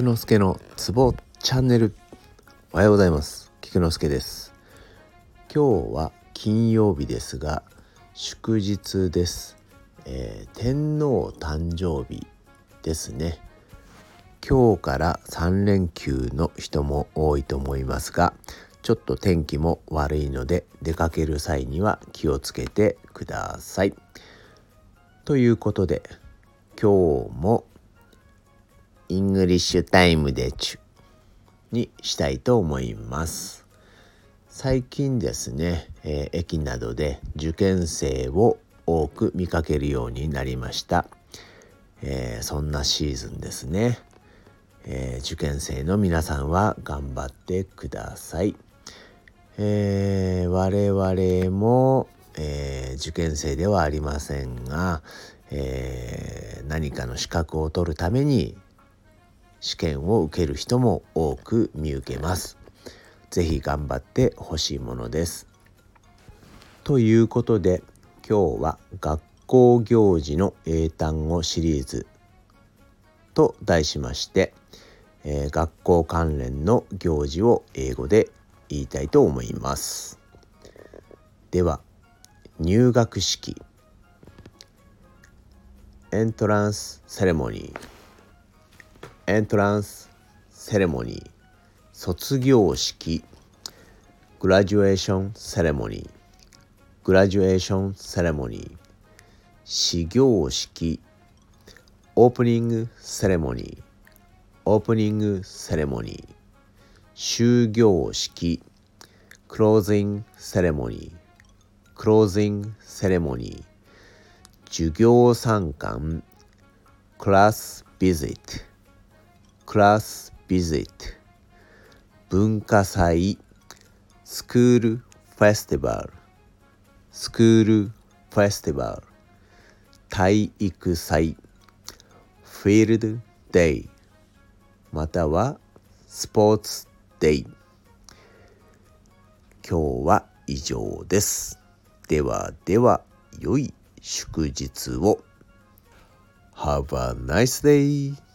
菊之助のツボチャンネル。おはようございます。菊之助です。今日は金曜日ですが祝日です、えー、天皇誕生日ですね。今日から3連休の人も多いと思いますがちょっと天気も悪いので出かける際には気をつけてください。ということで今日もイングリッシュタイムでちゅにしたいと思います。最近ですね、えー、駅などで受験生を多く見かけるようになりました。えー、そんなシーズンですね。えー、受験生の皆さんは頑張ってください。えー、我々も、えー、受験生ではありませんが、えー、何かの資格を取るために試験を受ける人も多く見受けます。是非頑張ってほしいものです。ということで今日は学校行事の英単語シリーズと題しまして、えー、学校関連の行事を英語で言いたいと思いますでは入学式エントランスセレモニーエントランスセレモニー卒業式グラジュエーションセレモニーグラジュエーションセレモニー始業式オープニングセレモニーオープニングセレモニー終業式 closing ceremony closing ceremony 授業参観 class visit class visit 文化祭スクールフェスティバル。スクールフェスティバル。体育祭。フィールドデイ。またはスポーツデイ。今日は以上です。ではでは良い祝日を。Have a nice day!